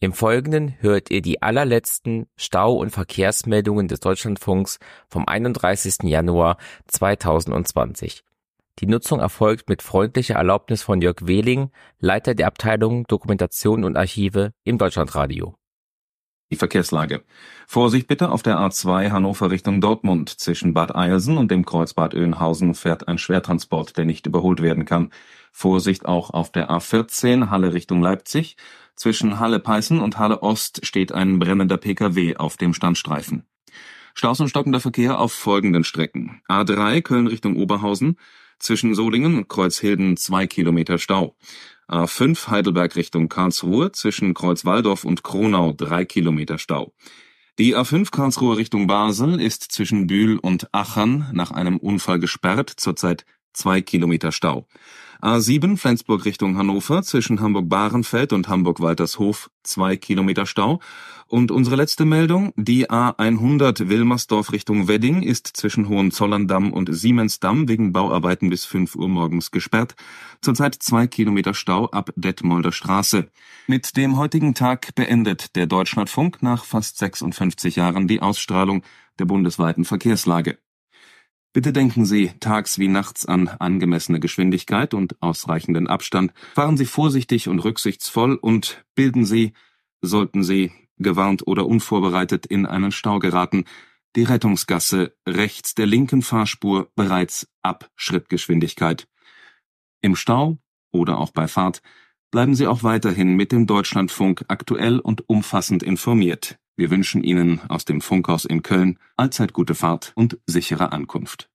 Im Folgenden hört ihr die allerletzten Stau- und Verkehrsmeldungen des Deutschlandfunks vom 31. Januar 2020. Die Nutzung erfolgt mit freundlicher Erlaubnis von Jörg Wehling, Leiter der Abteilung Dokumentation und Archive im Deutschlandradio. Die Verkehrslage. Vorsicht bitte auf der A2 Hannover Richtung Dortmund. Zwischen Bad Eilsen und dem Kreuzbad Oeynhausen fährt ein Schwertransport, der nicht überholt werden kann. Vorsicht auch auf der A14 Halle Richtung Leipzig. Zwischen Halle Peißen und Halle Ost steht ein brennender Pkw auf dem Standstreifen. Staus und stockender Verkehr auf folgenden Strecken. A3 Köln Richtung Oberhausen. Zwischen Solingen und Kreuzhilden zwei Kilometer Stau. A5 Heidelberg Richtung Karlsruhe zwischen Kreuzwaldorf und Kronau drei Kilometer Stau. Die A5 Karlsruhe Richtung Basel ist zwischen Bühl und Achern nach einem Unfall gesperrt, zurzeit zwei Kilometer Stau. A7 Flensburg Richtung Hannover zwischen Hamburg-Bahrenfeld und Hamburg-Waltershof zwei Kilometer Stau und unsere letzte Meldung, die A100 Wilmersdorf Richtung Wedding ist zwischen Hohenzollern-Damm und Siemensdamm wegen Bauarbeiten bis 5 Uhr morgens gesperrt. Zurzeit zwei Kilometer Stau ab Detmolder Straße. Mit dem heutigen Tag beendet der Deutschlandfunk nach fast 56 Jahren die Ausstrahlung der bundesweiten Verkehrslage. Bitte denken Sie tags wie nachts an angemessene Geschwindigkeit und ausreichenden Abstand. Fahren Sie vorsichtig und rücksichtsvoll und bilden Sie, sollten Sie gewarnt oder unvorbereitet in einen Stau geraten, die Rettungsgasse rechts der linken Fahrspur bereits ab Schrittgeschwindigkeit. Im Stau oder auch bei Fahrt bleiben Sie auch weiterhin mit dem Deutschlandfunk aktuell und umfassend informiert. Wir wünschen Ihnen aus dem Funkhaus in Köln allzeit gute Fahrt und sichere Ankunft.